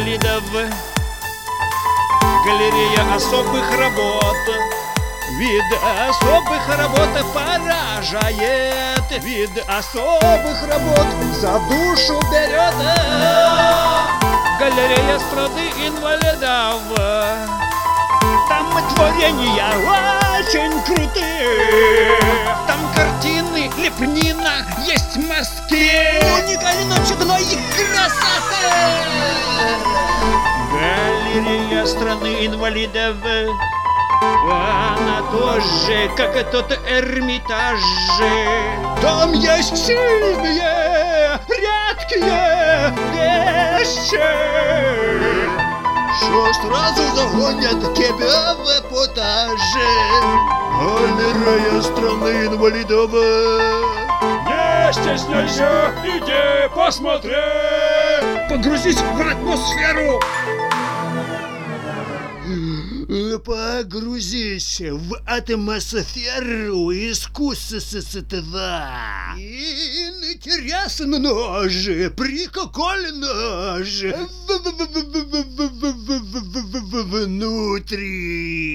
инвалидов. Галерея особых работ. Вид особых работ поражает, вид особых работ за душу берет. Галерея страны инвалидов, там творения очень крутые, там картины, лепнина, есть мазки. Уникально чудной красоты! Галерея страны инвалидов она тоже, как и тот Эрмитаж Там есть сильные, редкие вещи. Что сразу загонят тебя в эпатаже Галерея страны инвалидов. Не стесняйся, иди посмотри. Погрузись в атмосферу Погрузись в атмосферу искусства. Интересно же, прикольно же. Внутри.